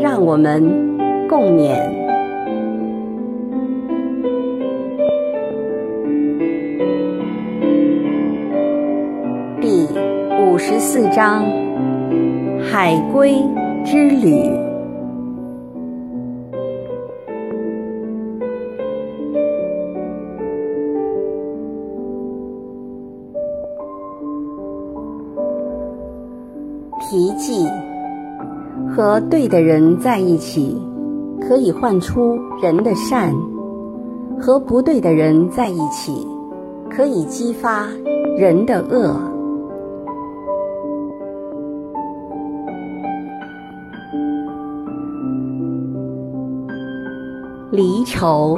让我们共勉。第五十四章：海归之旅。和对的人在一起，可以换出人的善；和不对的人在一起，可以激发人的恶。离愁，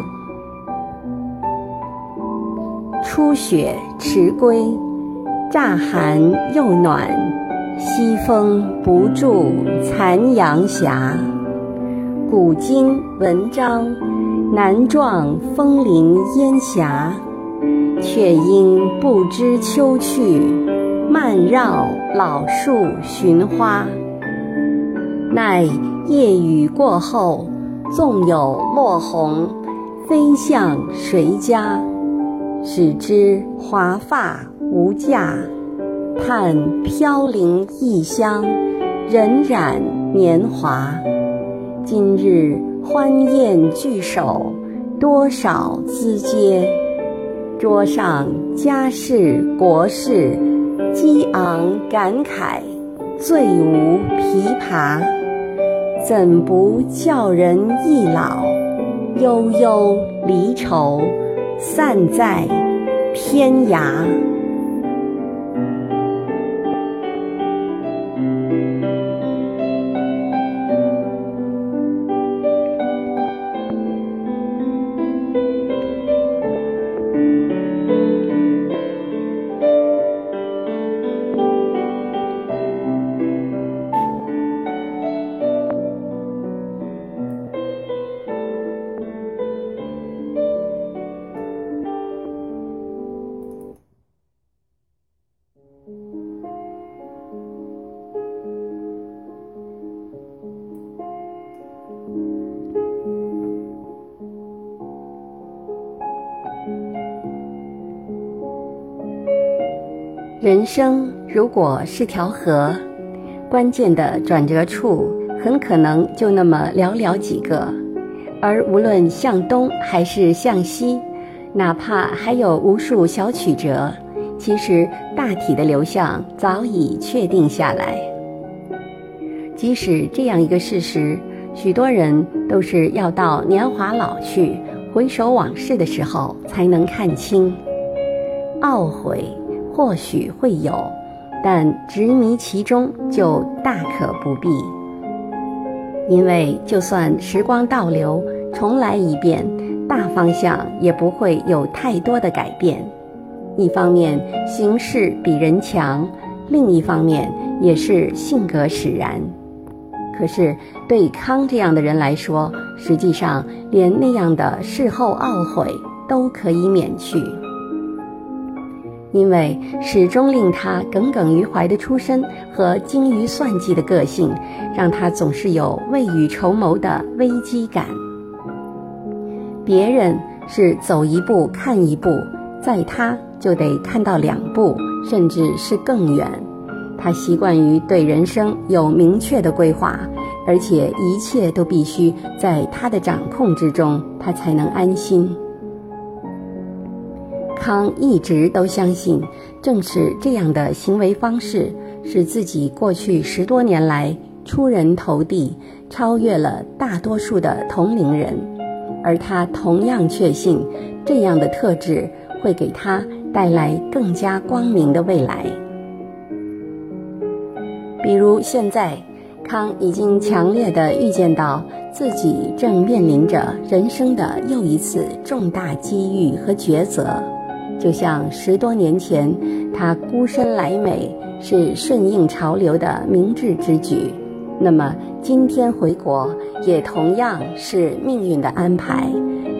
初雪迟归，乍寒又暖。西风不住残阳斜，古今文章难撞枫林烟霞，却因不知秋去，漫绕老树寻花。奈夜雨过后，纵有落红，飞向谁家？只知华发无价。叹飘零异乡，荏苒年华。今日欢宴聚首，多少资嗟。桌上家事国事，激昂感慨，醉无琵琶。怎不叫人易老？悠悠离愁，散在天涯。人生如果是条河，关键的转折处很可能就那么寥寥几个，而无论向东还是向西，哪怕还有无数小曲折，其实大体的流向早已确定下来。即使这样一个事实，许多人都是要到年华老去、回首往事的时候才能看清，懊悔。或许会有，但执迷其中就大可不必。因为就算时光倒流，重来一遍，大方向也不会有太多的改变。一方面形势比人强，另一方面也是性格使然。可是对康这样的人来说，实际上连那样的事后懊悔都可以免去。因为始终令他耿耿于怀的出身和精于算计的个性，让他总是有未雨绸缪的危机感。别人是走一步看一步，在他就得看到两步，甚至是更远。他习惯于对人生有明确的规划，而且一切都必须在他的掌控之中，他才能安心。康一直都相信，正是这样的行为方式，使自己过去十多年来出人头地，超越了大多数的同龄人。而他同样确信，这样的特质会给他带来更加光明的未来。比如现在，康已经强烈的预见到自己正面临着人生的又一次重大机遇和抉择，就像十多年前他孤身来美是顺应潮流的明智之举，那么今天回国也同样是命运的安排，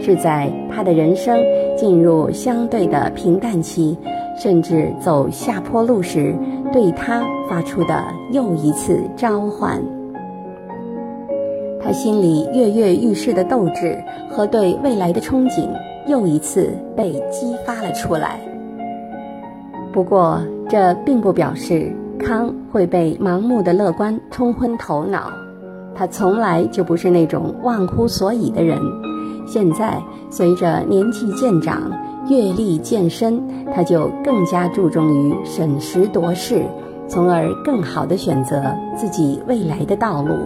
是在他的人生进入相对的平淡期，甚至走下坡路时。对他发出的又一次召唤，他心里跃跃欲试的斗志和对未来的憧憬又一次被激发了出来。不过，这并不表示康会被盲目的乐观冲昏头脑。他从来就不是那种忘乎所以的人。现在，随着年纪渐长。阅历渐深，他就更加注重于审时度势，从而更好地选择自己未来的道路。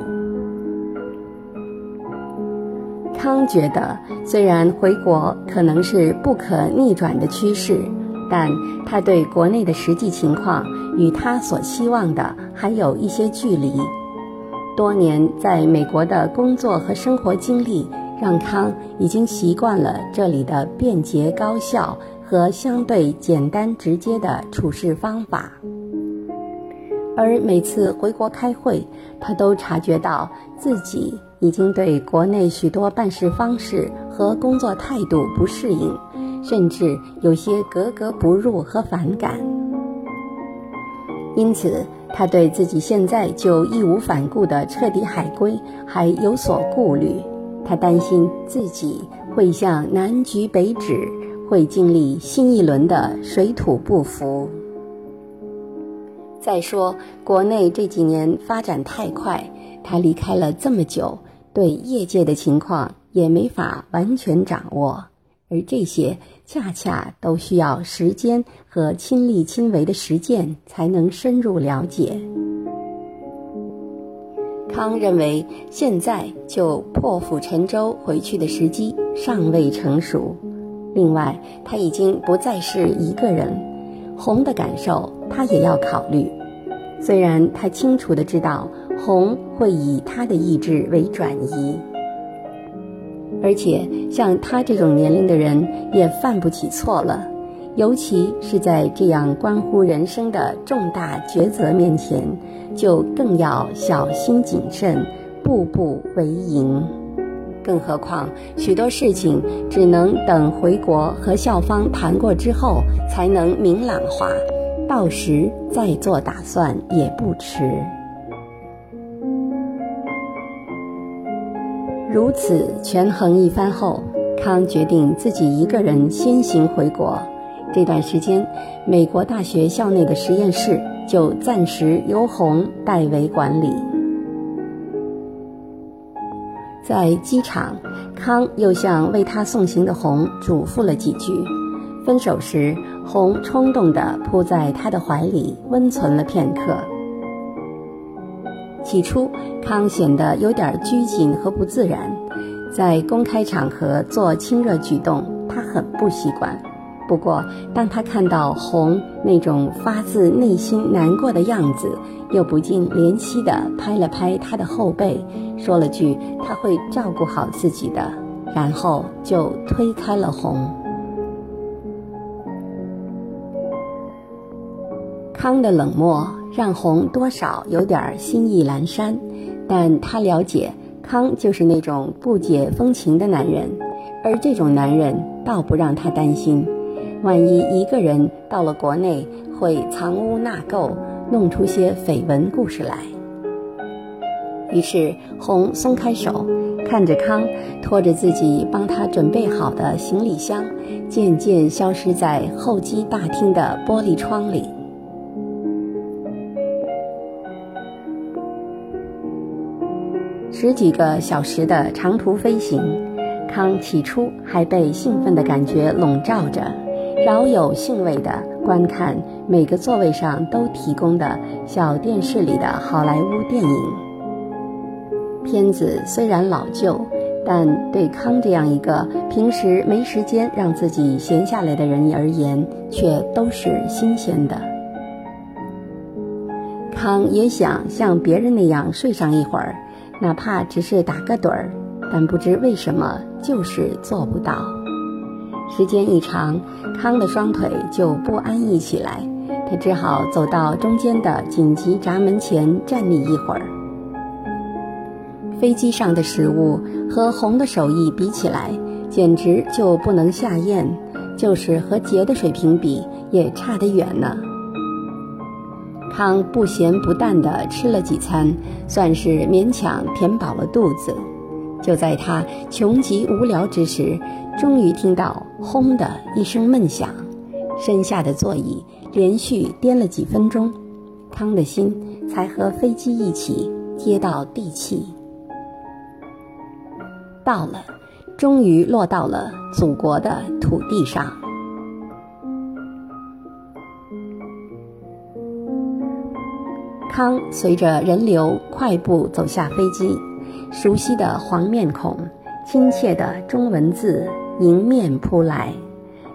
康觉得，虽然回国可能是不可逆转的趋势，但他对国内的实际情况与他所期望的还有一些距离。多年在美国的工作和生活经历。让康已经习惯了这里的便捷高效和相对简单直接的处事方法，而每次回国开会，他都察觉到自己已经对国内许多办事方式和工作态度不适应，甚至有些格格不入和反感。因此，他对自己现在就义无反顾地彻底海归还有所顾虑。他担心自己会向南橘北枳，会经历新一轮的水土不服。再说，国内这几年发展太快，他离开了这么久，对业界的情况也没法完全掌握，而这些恰恰都需要时间和亲力亲为的实践才能深入了解。康认为，现在就破釜沉舟回去的时机尚未成熟。另外，他已经不再是一个人，红的感受他也要考虑。虽然他清楚的知道红会以他的意志为转移，而且像他这种年龄的人也犯不起错了。尤其是在这样关乎人生的重大抉择面前，就更要小心谨慎，步步为营。更何况，许多事情只能等回国和校方谈过之后才能明朗化，到时再做打算也不迟。如此权衡一番后，康决定自己一个人先行回国。这段时间，美国大学校内的实验室就暂时由红代为管理。在机场，康又向为他送行的红嘱咐了几句。分手时，红冲动地扑在他的怀里，温存了片刻。起初，康显得有点拘谨和不自然，在公开场合做亲热举动，他很不习惯。不过，当他看到红那种发自内心难过的样子，又不禁怜惜地拍了拍他的后背，说了句“他会照顾好自己的”，然后就推开了红。康的冷漠让红多少有点心意阑珊，但他了解康就是那种不解风情的男人，而这种男人倒不让他担心。万一一个人到了国内，会藏污纳垢，弄出些绯闻故事来。于是红松开手，看着康拖着自己帮他准备好的行李箱，渐渐消失在候机大厅的玻璃窗里。十几个小时的长途飞行，康起初还被兴奋的感觉笼罩着。饶有兴味地观看每个座位上都提供的小电视里的好莱坞电影。片子虽然老旧，但对康这样一个平时没时间让自己闲下来的人而言，却都是新鲜的。康也想像别人那样睡上一会儿，哪怕只是打个盹儿，但不知为什么就是做不到。时间一长，康的双腿就不安逸起来，他只好走到中间的紧急闸门前站立一会儿。飞机上的食物和红的手艺比起来，简直就不能下咽，就是和杰的水平比，也差得远呢。汤不咸不淡地吃了几餐，算是勉强填饱了肚子。就在他穷极无聊之时，终于听到“轰”的一声闷响，身下的座椅连续颠了几分钟，汤的心才和飞机一起接到地气。到了，终于落到了祖国的土地上。康随着人流快步走下飞机，熟悉的黄面孔，亲切的中文字迎面扑来，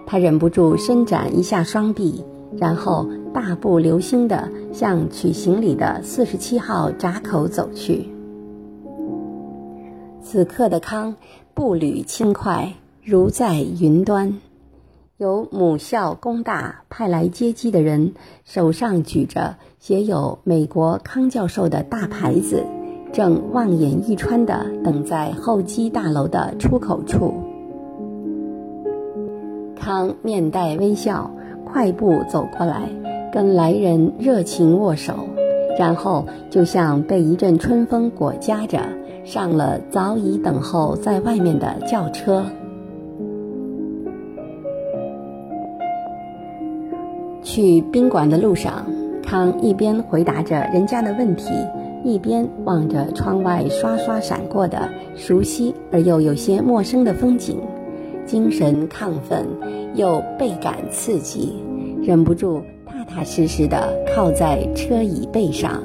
他忍不住伸展一下双臂，然后大步流星地向取行李的四十七号闸口走去。此刻的康步履轻快，如在云端。由母校工大派来接机的人，手上举着写有美国康教授的大牌子，正望眼欲穿地等在候机大楼的出口处。康面带微笑，快步走过来，跟来人热情握手，然后就像被一阵春风裹挟着，上了早已等候在外面的轿车。去宾馆的路上，康一边回答着人家的问题，一边望着窗外刷刷闪过的熟悉而又有些陌生的风景，精神亢奋又倍感刺激，忍不住踏踏实实地靠在车椅背上，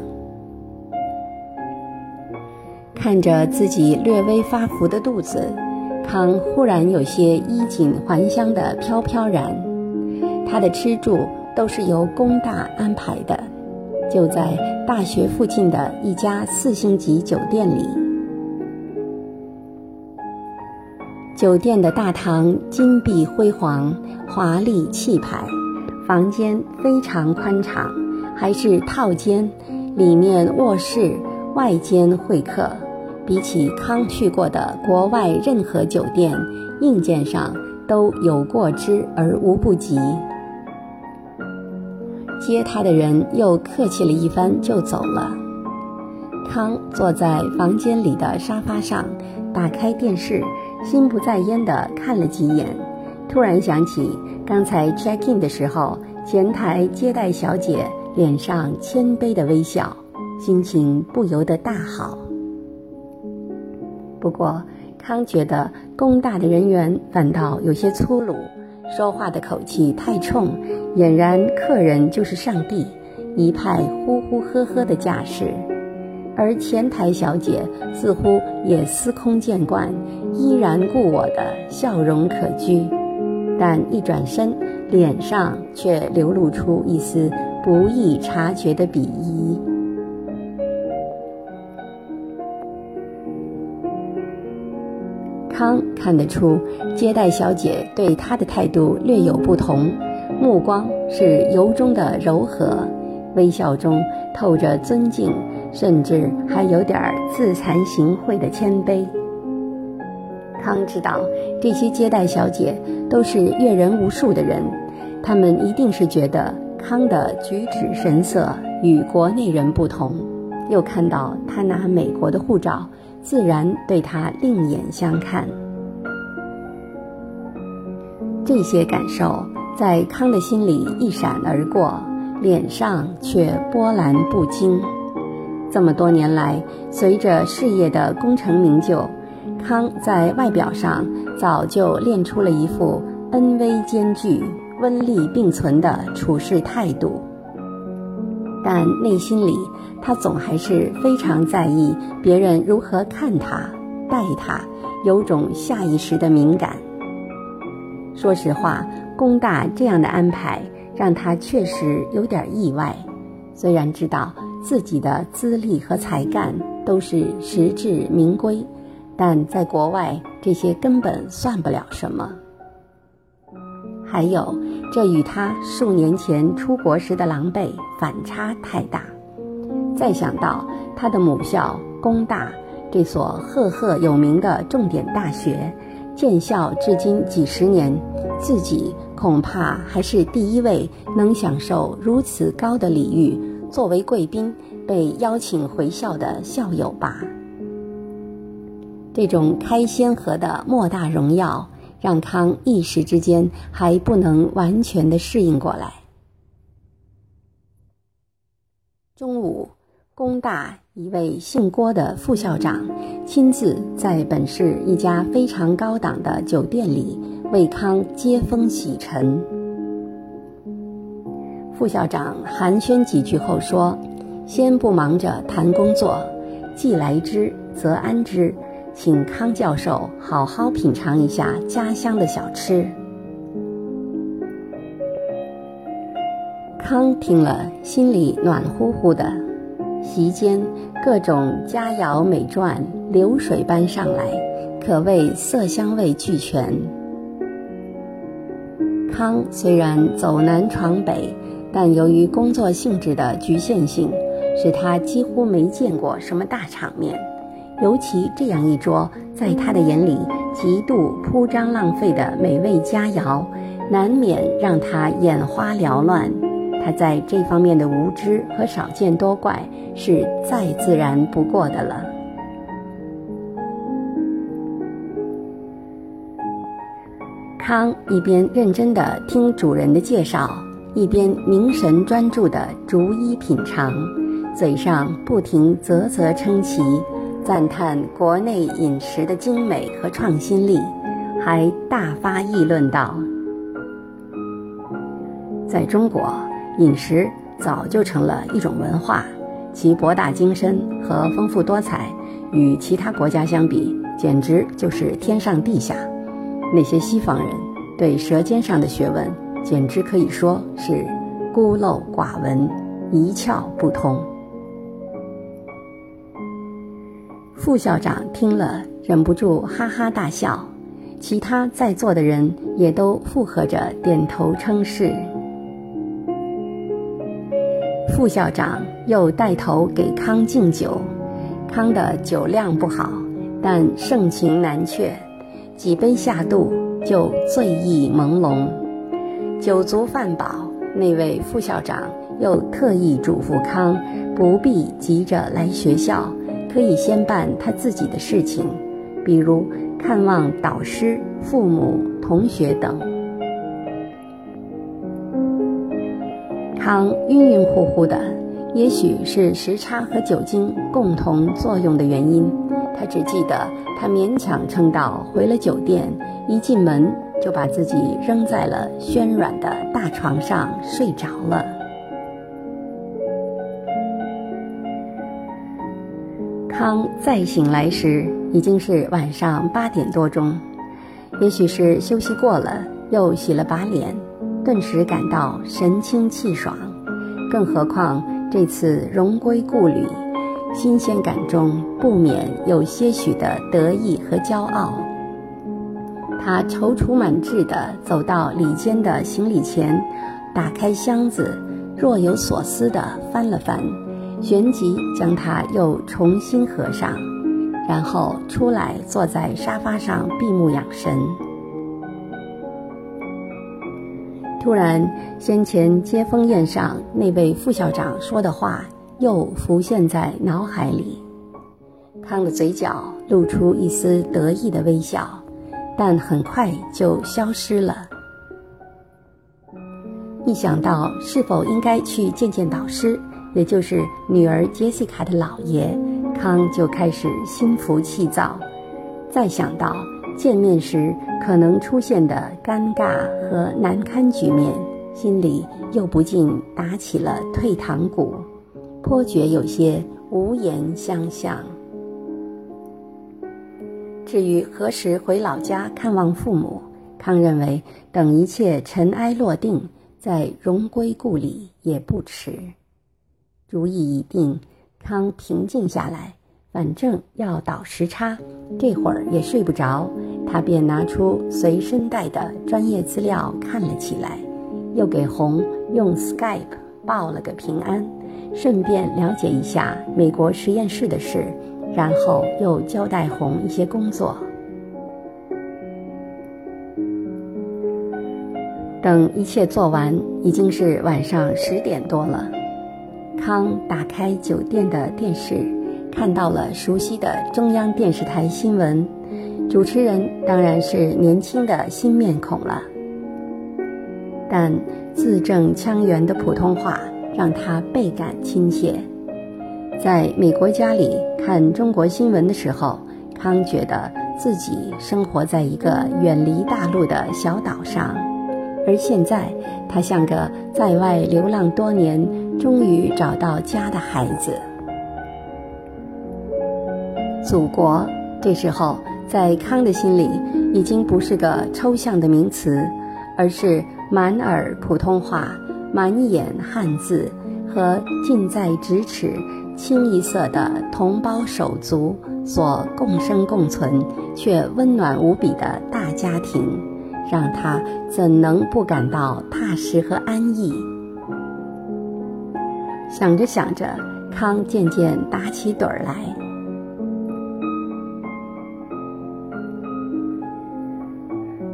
看着自己略微发福的肚子，康忽然有些衣锦还乡的飘飘然，他的吃住。都是由工大安排的，就在大学附近的一家四星级酒店里。酒店的大堂金碧辉煌、华丽气派，房间非常宽敞，还是套间，里面卧室、外间会客，比起康去过的国外任何酒店，硬件上都有过之而无不及。接他的人又客气了一番，就走了。康坐在房间里的沙发上，打开电视，心不在焉地看了几眼，突然想起刚才 check in 的时候，前台接待小姐脸上谦卑的微笑，心情不由得大好。不过，康觉得工大的人员反倒有些粗鲁。说话的口气太冲，俨然客人就是上帝，一派呼呼呵呵的架势。而前台小姐似乎也司空见惯，依然故我的笑容可掬，但一转身，脸上却流露出一丝不易察觉的鄙夷。康看得出，接待小姐对他的态度略有不同，目光是由衷的柔和，微笑中透着尊敬，甚至还有点自惭形秽的谦卑。康知道，这些接待小姐都是阅人无数的人，他们一定是觉得康的举止神色与国内人不同，又看到他拿美国的护照。自然对他另眼相看。这些感受在康的心里一闪而过，脸上却波澜不惊。这么多年来，随着事业的功成名就，康在外表上早就练出了一副恩威兼具、温利并存的处事态度。但内心里，他总还是非常在意别人如何看他、待他，有种下意识的敏感。说实话，工大这样的安排让他确实有点意外。虽然知道自己的资历和才干都是实至名归，但在国外这些根本算不了什么。还有，这与他数年前出国时的狼狈反差太大。再想到他的母校工大这所赫赫有名的重点大学，建校至今几十年，自己恐怕还是第一位能享受如此高的礼遇，作为贵宾被邀请回校的校友吧。这种开先河的莫大荣耀。让康一时之间还不能完全的适应过来。中午，工大一位姓郭的副校长亲自在本市一家非常高档的酒店里为康接风洗尘。副校长寒暄几句后说：“先不忙着谈工作，既来之则安之。”请康教授好好品尝一下家乡的小吃。康听了，心里暖乎乎的。席间各种佳肴美馔流水般上来，可谓色香味俱全。康虽然走南闯北，但由于工作性质的局限性，使他几乎没见过什么大场面。尤其这样一桌，在他的眼里极度铺张浪费的美味佳肴，难免让他眼花缭乱。他在这方面的无知和少见多怪，是再自然不过的了。康一边认真地听主人的介绍，一边凝神专注地逐一品尝，嘴上不停啧啧称奇。赞叹国内饮食的精美和创新力，还大发议论道：“在中国，饮食早就成了一种文化，其博大精深和丰富多彩，与其他国家相比，简直就是天上地下。那些西方人对舌尖上的学问，简直可以说是孤陋寡闻，一窍不通。”副校长听了，忍不住哈哈大笑，其他在座的人也都附和着点头称是。副校长又带头给康敬酒，康的酒量不好，但盛情难却，几杯下肚就醉意朦胧。酒足饭饱，那位副校长又特意嘱咐康，不必急着来学校。可以先办他自己的事情，比如看望导师、父母、同学等。康晕晕乎乎的，也许是时差和酒精共同作用的原因。他只记得他勉强撑到回了酒店，一进门就把自己扔在了暄软的大床上睡着了。康再醒来时，已经是晚上八点多钟。也许是休息过了，又洗了把脸，顿时感到神清气爽。更何况这次荣归故里，新鲜感中不免有些许的得意和骄傲。他踌躇满志地走到里间的行李前，打开箱子，若有所思地翻了翻。旋即将它又重新合上，然后出来坐在沙发上闭目养神。突然，先前接风宴上那位副校长说的话又浮现在脑海里。康的嘴角露出一丝得意的微笑，但很快就消失了。一想到是否应该去见见导师。也就是女儿杰西卡的姥爷康就开始心浮气躁，再想到见面时可能出现的尴尬和难堪局面，心里又不禁打起了退堂鼓，颇觉有些无言相向。至于何时回老家看望父母，康认为等一切尘埃落定，再荣归故里也不迟。主意已定，康平静下来，反正要倒时差，这会儿也睡不着，他便拿出随身带的专业资料看了起来，又给红用 Skype 报了个平安，顺便了解一下美国实验室的事，然后又交代红一些工作。等一切做完，已经是晚上十点多了。康打开酒店的电视，看到了熟悉的中央电视台新闻，主持人当然是年轻的新面孔了。但字正腔圆的普通话让他倍感亲切。在美国家里看中国新闻的时候，康觉得自己生活在一个远离大陆的小岛上。而现在，他像个在外流浪多年、终于找到家的孩子。祖国，这时候在康的心里已经不是个抽象的名词，而是满耳普通话、满眼汉字和近在咫尺、清一色的同胞手足所共生共存却温暖无比的大家庭。让他怎能不感到踏实和安逸？想着想着，康渐渐打起盹儿来。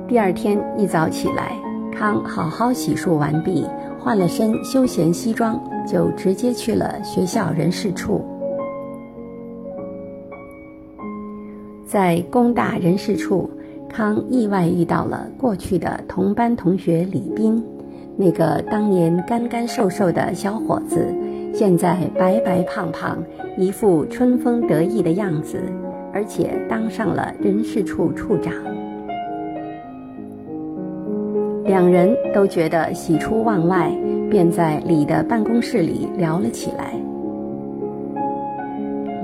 第二天一早起来，康好好洗漱完毕，换了身休闲西装，就直接去了学校人事处。在工大人事处。康意外遇到了过去的同班同学李斌，那个当年干干瘦瘦的小伙子，现在白白胖胖，一副春风得意的样子，而且当上了人事处处长。两人都觉得喜出望外，便在李的办公室里聊了起来。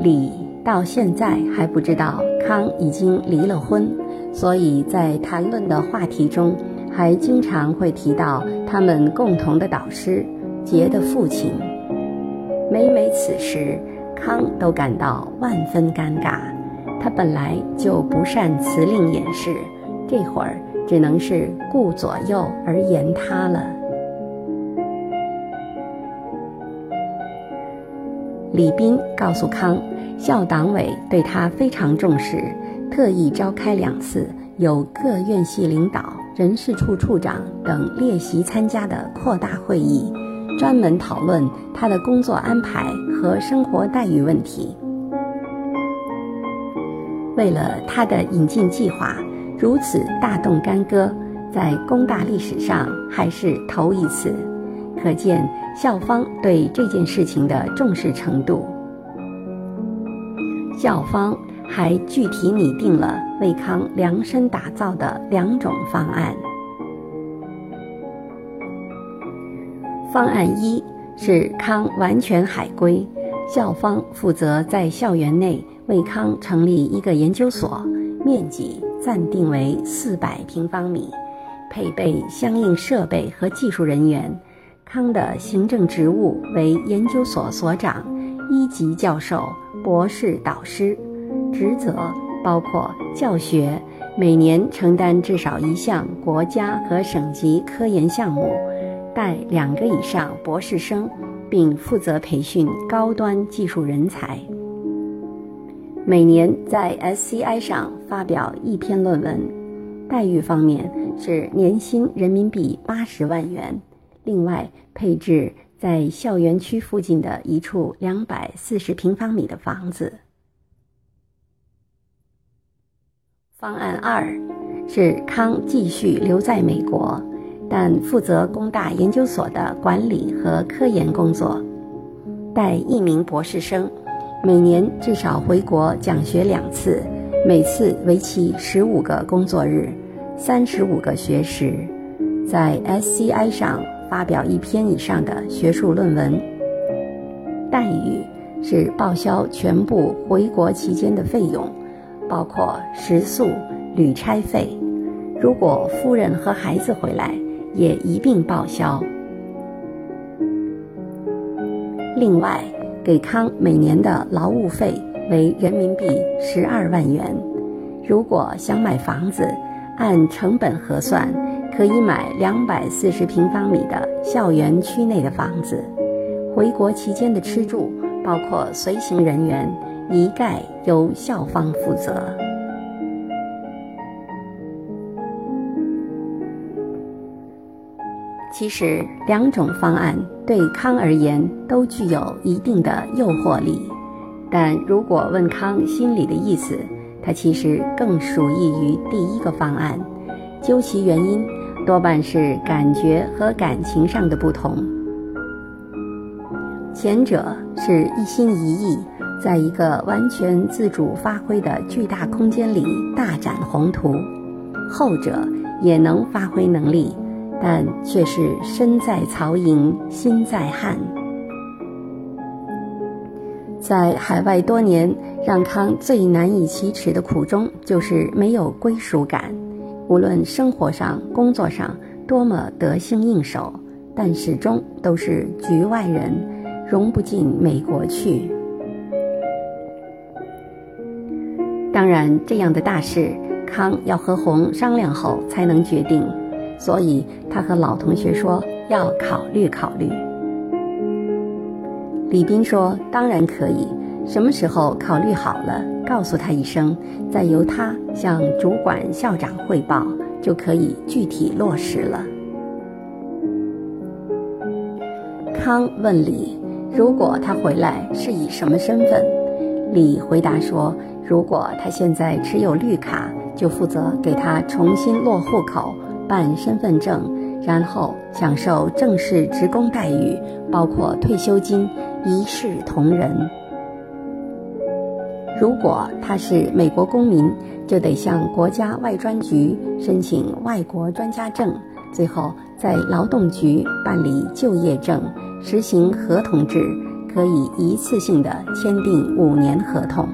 李到现在还不知道康已经离了婚。所以在谈论的话题中，还经常会提到他们共同的导师杰的父亲。每每此时，康都感到万分尴尬。他本来就不善辞令掩饰，这会儿只能是顾左右而言他了。李斌告诉康，校党委对他非常重视。特意召开两次有各院系领导、人事处处长等列席参加的扩大会议，专门讨论他的工作安排和生活待遇问题。为了他的引进计划如此大动干戈，在工大历史上还是头一次，可见校方对这件事情的重视程度。校方。还具体拟定了为康量身打造的两种方案。方案一是康完全海归，校方负责在校园内为康成立一个研究所，面积暂定为四百平方米，配备相应设备和技术人员。康的行政职务为研究所所长、一级教授、博士导师。职责包括教学，每年承担至少一项国家和省级科研项目，带两个以上博士生，并负责培训高端技术人才。每年在 SCI 上发表一篇论文。待遇方面是年薪人民币八十万元，另外配置在校园区附近的一处两百四十平方米的房子。方案二是康继续留在美国，但负责工大研究所的管理和科研工作，带一名博士生，每年至少回国讲学两次，每次为期十五个工作日，三十五个学时，在 SCI 上发表一篇以上的学术论文。待遇是报销全部回国期间的费用。包括食宿、旅差费，如果夫人和孩子回来，也一并报销。另外给康每年的劳务费为人民币十二万元。如果想买房子，按成本核算，可以买两百四十平方米的校园区内的房子。回国期间的吃住，包括随行人员，一概由校方负责。其实，两种方案对康而言都具有一定的诱惑力，但如果问康心里的意思，他其实更属意于第一个方案。究其原因，多半是感觉和感情上的不同。前者是一心一意，在一个完全自主发挥的巨大空间里大展宏图；后者也能发挥能力。但却是身在曹营心在汉，在海外多年，让康最难以启齿的苦衷就是没有归属感。无论生活上、工作上多么得心应手，但始终都是局外人，融不进美国去。当然，这样的大事，康要和红商量后才能决定。所以他和老同学说要考虑考虑。李斌说：“当然可以，什么时候考虑好了，告诉他一声，再由他向主管校长汇报，就可以具体落实了。”康问李：“如果他回来是以什么身份？”李回答说：“如果他现在持有绿卡，就负责给他重新落户口。”办身份证，然后享受正式职工待遇，包括退休金，一视同仁。如果他是美国公民，就得向国家外专局申请外国专家证，最后在劳动局办理就业证，实行合同制，可以一次性的签订五年合同。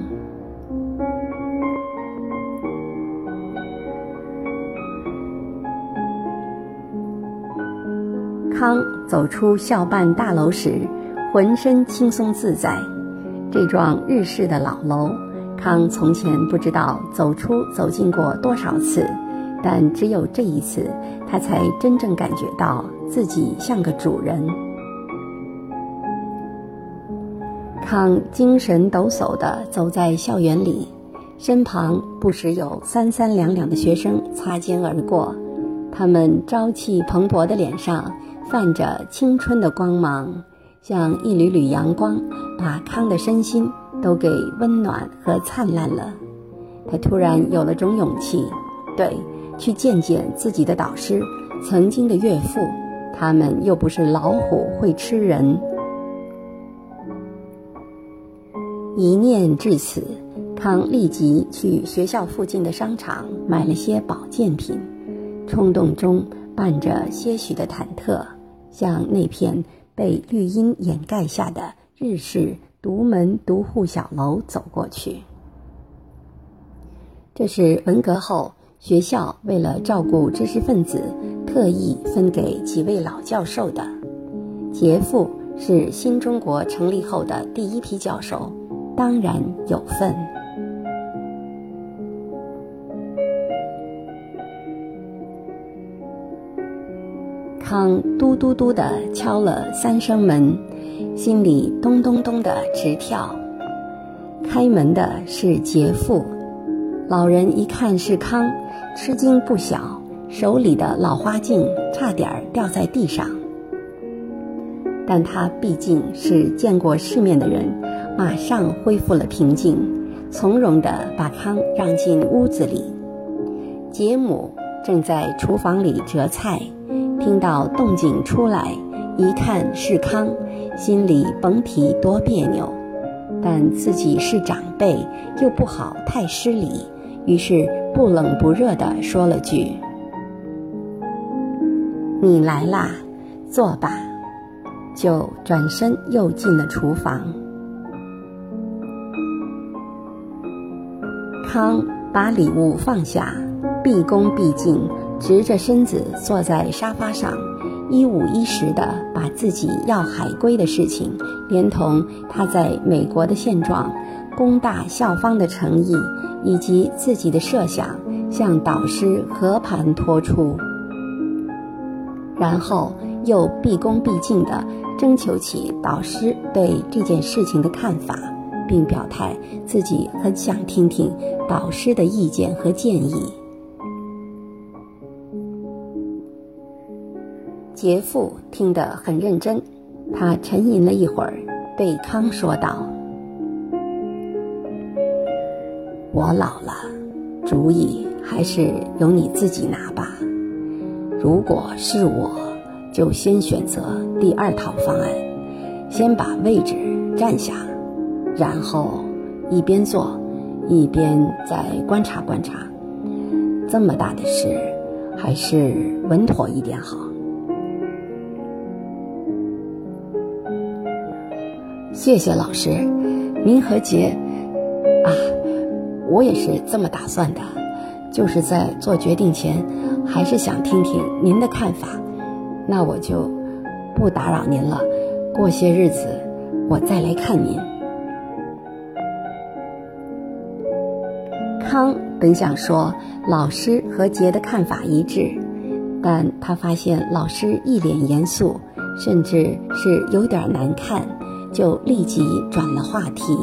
康走出校办大楼时，浑身轻松自在。这幢日式的老楼，康从前不知道走出走进过多少次，但只有这一次，他才真正感觉到自己像个主人。康精神抖擞地走在校园里，身旁不时有三三两两的学生擦肩而过，他们朝气蓬勃的脸上。泛着青春的光芒，像一缕缕阳光，把康的身心都给温暖和灿烂了。他突然有了种勇气，对，去见见自己的导师，曾经的岳父。他们又不是老虎会吃人。一念至此，康立即去学校附近的商场买了些保健品，冲动中伴着些许的忐忑。向那片被绿荫掩盖下的日式独门独户小楼走过去。这是文革后学校为了照顾知识分子，特意分给几位老教授的。杰父是新中国成立后的第一批教授，当然有份。康嘟嘟嘟地敲了三声门，心里咚咚咚地直跳。开门的是杰父，老人一看是康，吃惊不小，手里的老花镜差点掉在地上。但他毕竟是见过世面的人，马上恢复了平静，从容地把康让进屋子里。杰母正在厨房里折菜。听到动静出来，一看是康，心里甭提多别扭。但自己是长辈，又不好太失礼，于是不冷不热地说了句：“你来啦，坐吧。”就转身又进了厨房。康把礼物放下，毕恭毕敬。直着身子坐在沙发上，一五一十地把自己要海归的事情，连同他在美国的现状、工大校方的诚意以及自己的设想，向导师和盘托出，然后又毕恭毕敬地征求起导师对这件事情的看法，并表态自己很想听听导师的意见和建议。杰父听得很认真，他沉吟了一会儿，对康说道：“我老了，主意还是由你自己拿吧。如果是我，就先选择第二套方案，先把位置占下，然后一边做，一边再观察观察。这么大的事，还是稳妥一点好。”谢谢老师，您和杰啊，我也是这么打算的，就是在做决定前，还是想听听您的看法。那我就不打扰您了，过些日子我再来看您。康本想说老师和杰的看法一致，但他发现老师一脸严肃，甚至是有点难看。就立即转了话题。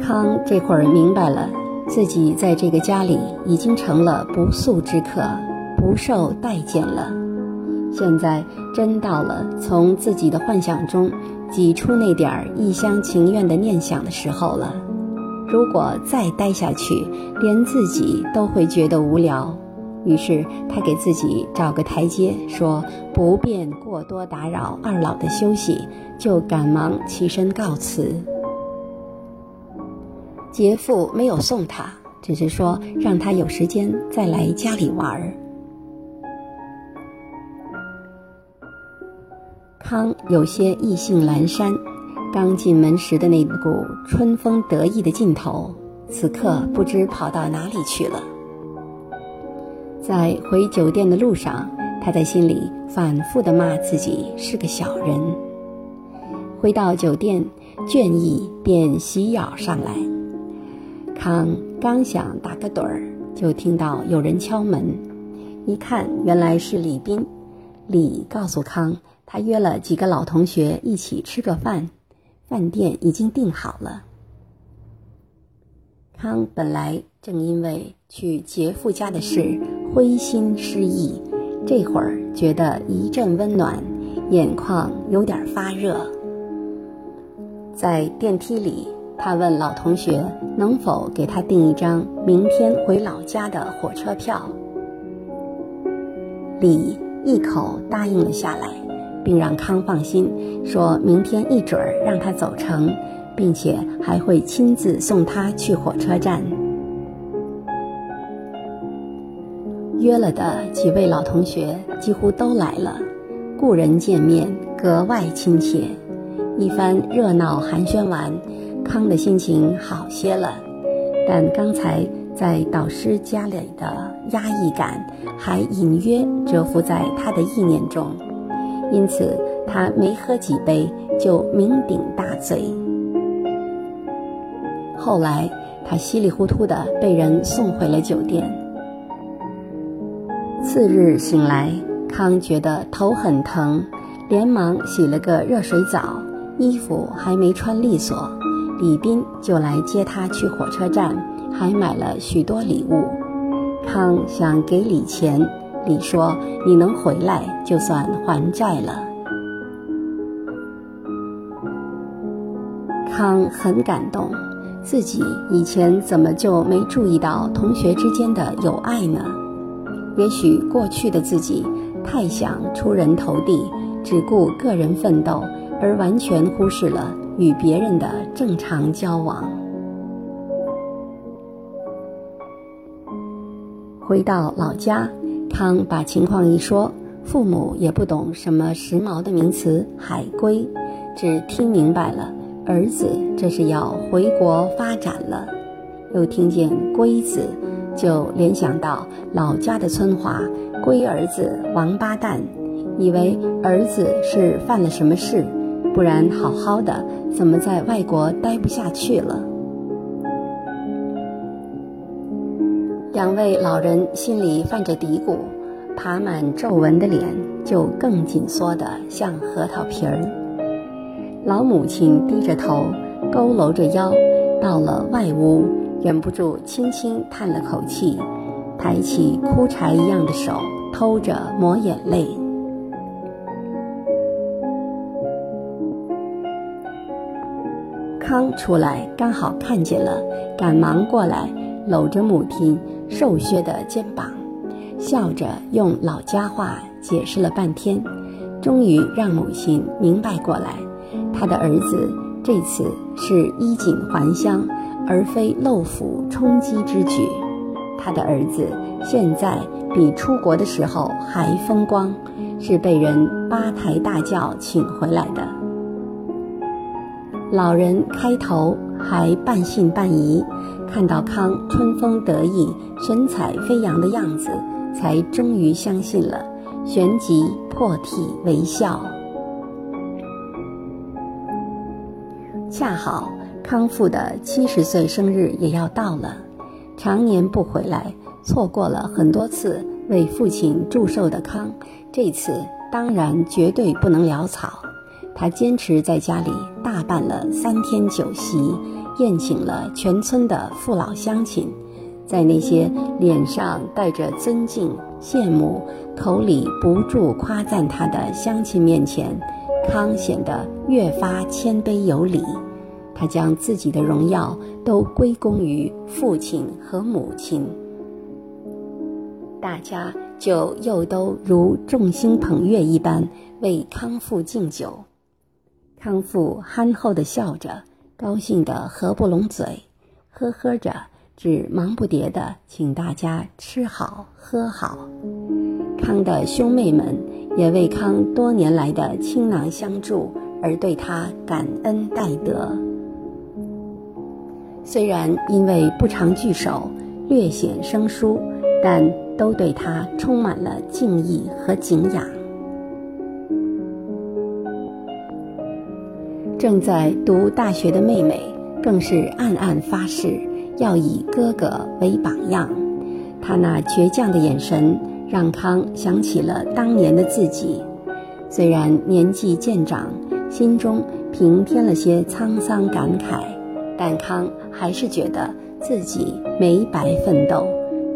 康这会儿明白了，自己在这个家里已经成了不速之客，不受待见了。现在真到了从自己的幻想中挤出那点儿一厢情愿的念想的时候了。如果再待下去，连自己都会觉得无聊。于是他给自己找个台阶，说不便过多打扰二老的休息，就赶忙起身告辞。杰父没有送他，只是说让他有时间再来家里玩儿。康有些意兴阑珊，刚进门时的那股春风得意的劲头，此刻不知跑到哪里去了。在回酒店的路上，他在心里反复地骂自己是个小人。回到酒店，倦意便袭扰上来。康刚想打个盹儿，就听到有人敲门，一看原来是李斌。李告诉康，他约了几个老同学一起吃个饭，饭店已经订好了。康本来正因为去杰父家的事。灰心失意，这会儿觉得一阵温暖，眼眶有点发热。在电梯里，他问老同学能否给他订一张明天回老家的火车票。李一口答应了下来，并让康放心，说明天一准儿让他走成，并且还会亲自送他去火车站。约了的几位老同学几乎都来了，故人见面格外亲切。一番热闹寒暄完，康的心情好些了，但刚才在导师家里的压抑感还隐约蛰伏在他的意念中，因此他没喝几杯就酩酊大醉。后来他稀里糊涂的被人送回了酒店。次日醒来，康觉得头很疼，连忙洗了个热水澡，衣服还没穿利索，李斌就来接他去火车站，还买了许多礼物。康想给李钱，李说：“你能回来，就算还债了。”康很感动，自己以前怎么就没注意到同学之间的友爱呢？也许过去的自己太想出人头地，只顾个人奋斗，而完全忽视了与别人的正常交往。回到老家，康把情况一说，父母也不懂什么时髦的名词“海归”，只听明白了儿子这是要回国发展了，又听见“龟子”。就联想到老家的村话，龟儿子王八蛋，以为儿子是犯了什么事，不然好好的怎么在外国待不下去了？两位老人心里泛着嘀咕，爬满皱纹的脸就更紧缩得像核桃皮儿。老母亲低着头，佝偻着腰，到了外屋，忍不住轻轻叹了口气，抬起枯柴一样的手，偷着抹眼泪。康出来刚好看见了，赶忙过来，搂着母亲。瘦削的肩膀，笑着用老家话解释了半天，终于让母亲明白过来，他的儿子这次是衣锦还乡，而非漏府充饥之举。他的儿子现在比出国的时候还风光，是被人八抬大轿请回来的。老人开头还半信半疑。看到康春风得意、神采飞扬的样子，才终于相信了，旋即破涕为笑。恰好康父的七十岁生日也要到了，常年不回来，错过了很多次为父亲祝寿的康，这次当然绝对不能潦草。他坚持在家里大办了三天酒席。宴请了全村的父老乡亲，在那些脸上带着尊敬、羡慕，口里不住夸赞他的乡亲面前，康显得越发谦卑有礼。他将自己的荣耀都归功于父亲和母亲，大家就又都如众星捧月一般为康父敬酒。康父憨厚地笑着。高兴的合不拢嘴，呵呵着，只忙不迭地请大家吃好喝好。康的兄妹们也为康多年来的倾囊相助而对他感恩戴德。虽然因为不常聚首，略显生疏，但都对他充满了敬意和敬仰。正在读大学的妹妹，更是暗暗发誓要以哥哥为榜样。她那倔强的眼神，让康想起了当年的自己。虽然年纪渐长，心中平添了些沧桑感慨，但康还是觉得自己没白奋斗，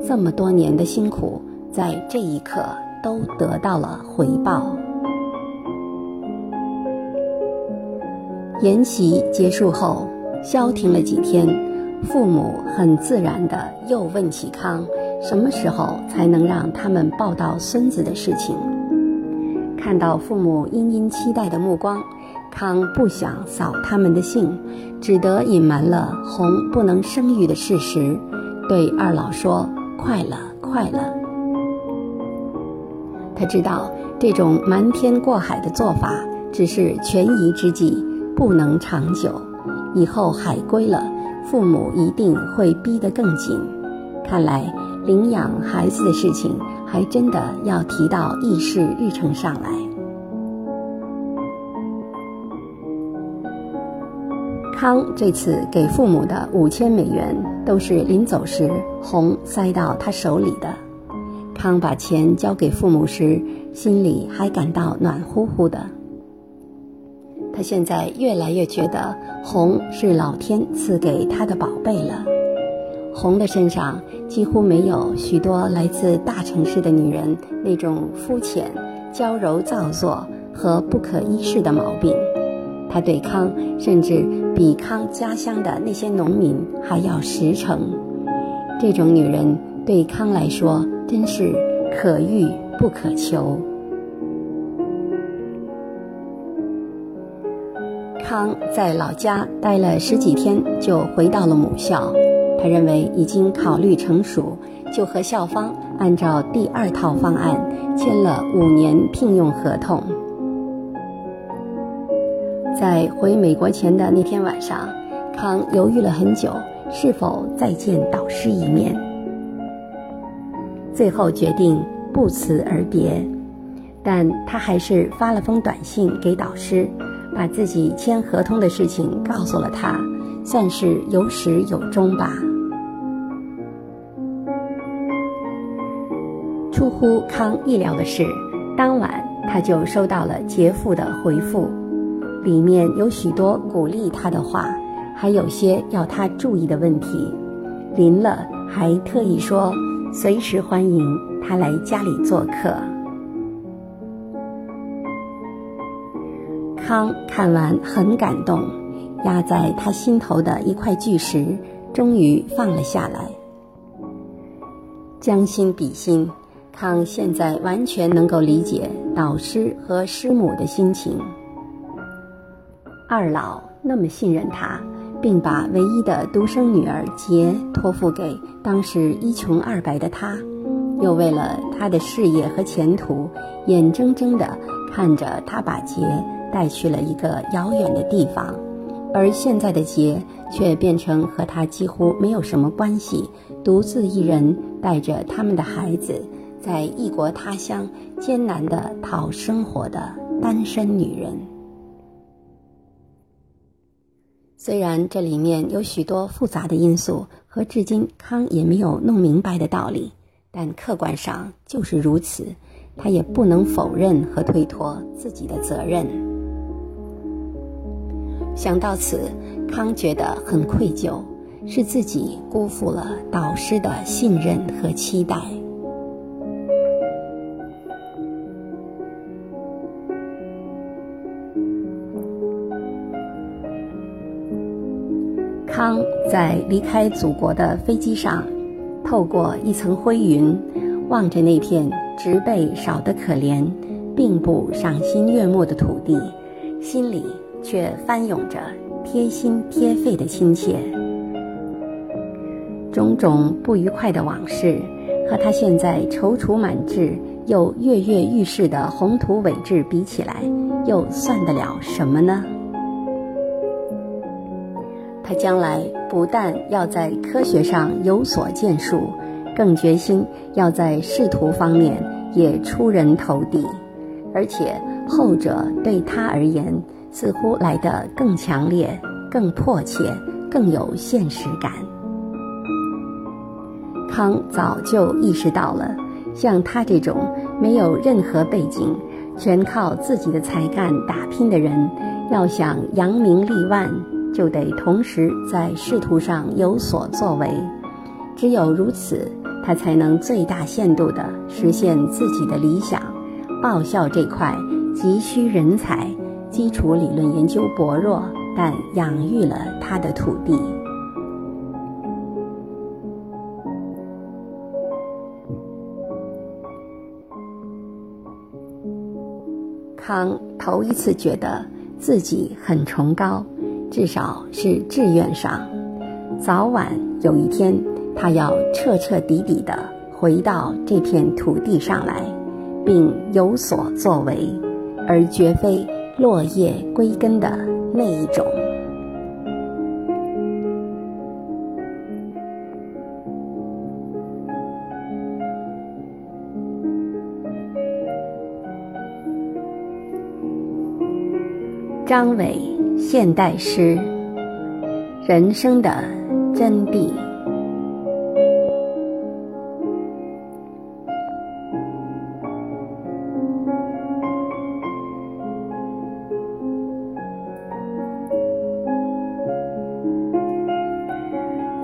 这么多年的辛苦，在这一刻都得到了回报。研习结束后，消停了几天，父母很自然地又问起康什么时候才能让他们抱到孙子的事情。看到父母殷殷期待的目光，康不想扫他们的兴，只得隐瞒了红不能生育的事实，对二老说：“快了，快了。”他知道这种瞒天过海的做法只是权宜之计。不能长久，以后海归了，父母一定会逼得更紧。看来领养孩子的事情还真的要提到议事日程上来。康这次给父母的五千美元，都是临走时红塞到他手里的。康把钱交给父母时，心里还感到暖乎乎的。他现在越来越觉得红是老天赐给他的宝贝了。红的身上几乎没有许多来自大城市的女人那种肤浅、娇柔造作和不可一世的毛病。他对康甚至比康家乡的那些农民还要实诚。这种女人对康来说真是可遇不可求。康在老家待了十几天，就回到了母校。他认为已经考虑成熟，就和校方按照第二套方案签了五年聘用合同。在回美国前的那天晚上，康犹豫了很久，是否再见导师一面。最后决定不辞而别，但他还是发了封短信给导师，把自己签合同的事情告诉了他，算是有始有终吧。出乎康意料的是，当晚他就收到了杰父的回复，里面有许多鼓励他的话，还有些要他注意的问题。临了，还特意说随时欢迎他来家里做客。康看完很感动，压在他心头的一块巨石终于放了下来。将心比心，康现在完全能够理解导师和师母的心情。二老那么信任他。并把唯一的独生女儿杰托付给当时一穷二白的他，又为了他的事业和前途，眼睁睁地看着他把杰带去了一个遥远的地方，而现在的杰却变成和他几乎没有什么关系，独自一人带着他们的孩子，在异国他乡艰难地讨生活的单身女人。虽然这里面有许多复杂的因素和至今康也没有弄明白的道理，但客观上就是如此，他也不能否认和推脱自己的责任。想到此，康觉得很愧疚，是自己辜负了导师的信任和期待。康在离开祖国的飞机上，透过一层灰云，望着那片植被少得可怜、并不赏心悦目的土地，心里却翻涌着贴心贴肺的亲切。种种不愉快的往事，和他现在踌躇满志又跃跃欲试的宏图伟志比起来，又算得了什么呢？他将来不但要在科学上有所建树，更决心要在仕途方面也出人头地，而且后者对他而言似乎来得更强烈、更迫切、更有现实感。康早就意识到了，像他这种没有任何背景、全靠自己的才干打拼的人，要想扬名立万。就得同时在仕途上有所作为，只有如此，他才能最大限度地实现自己的理想。报效这块急需人才、基础理论研究薄弱但养育了他的土地。康头一次觉得自己很崇高。至少是志愿上，早晚有一天，他要彻彻底底的回到这片土地上来，并有所作为，而绝非落叶归根的那一种。张伟。现代诗，人生的真谛。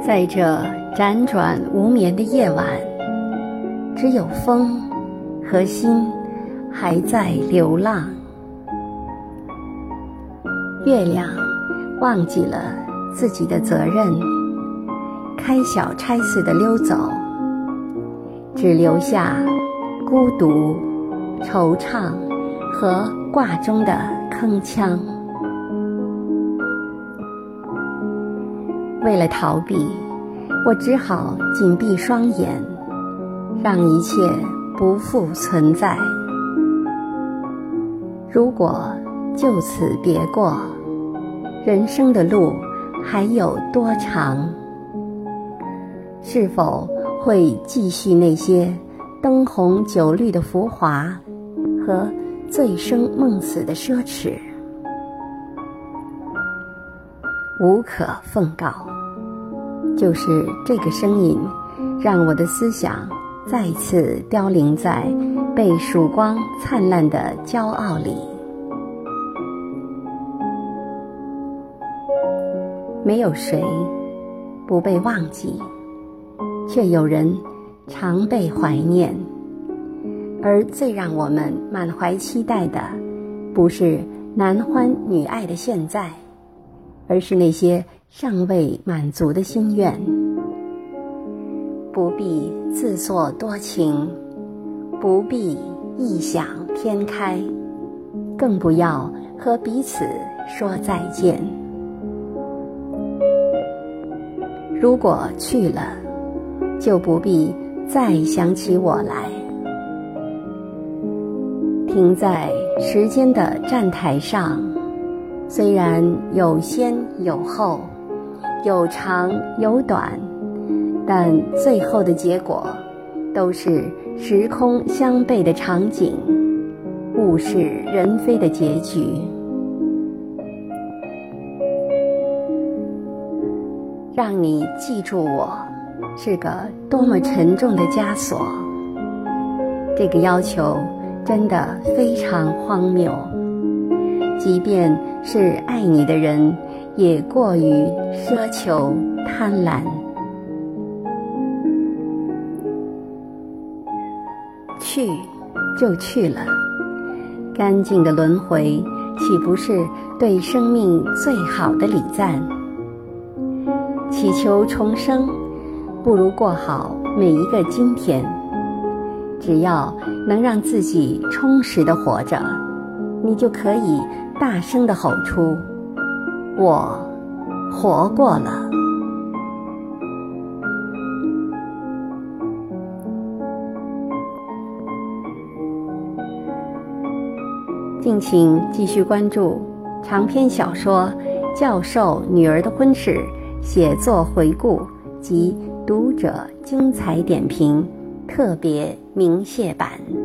在这辗转无眠的夜晚，只有风和心还在流浪。月亮忘记了自己的责任，开小差似的溜走，只留下孤独、惆怅和挂钟的铿锵。为了逃避，我只好紧闭双眼，让一切不复存在。如果就此别过。人生的路还有多长？是否会继续那些灯红酒绿的浮华和醉生梦死的奢侈，无可奉告。就是这个声音，让我的思想再次凋零在被曙光灿烂的骄傲里。没有谁不被忘记，却有人常被怀念。而最让我们满怀期待的，不是男欢女爱的现在，而是那些尚未满足的心愿。不必自作多情，不必异想天开，更不要和彼此说再见。如果去了，就不必再想起我来。停在时间的站台上，虽然有先有后，有长有短，但最后的结果都是时空相悖的场景，物是人非的结局。让你记住我，是个多么沉重的枷锁。这个要求真的非常荒谬。即便是爱你的人，也过于奢求贪婪。去就去了，干净的轮回，岂不是对生命最好的礼赞？祈求重生，不如过好每一个今天。只要能让自己充实的活着，你就可以大声的吼出：“我活过了。”敬请继续关注长篇小说《教授女儿的婚事》。写作回顾及读者精彩点评特别鸣谢版。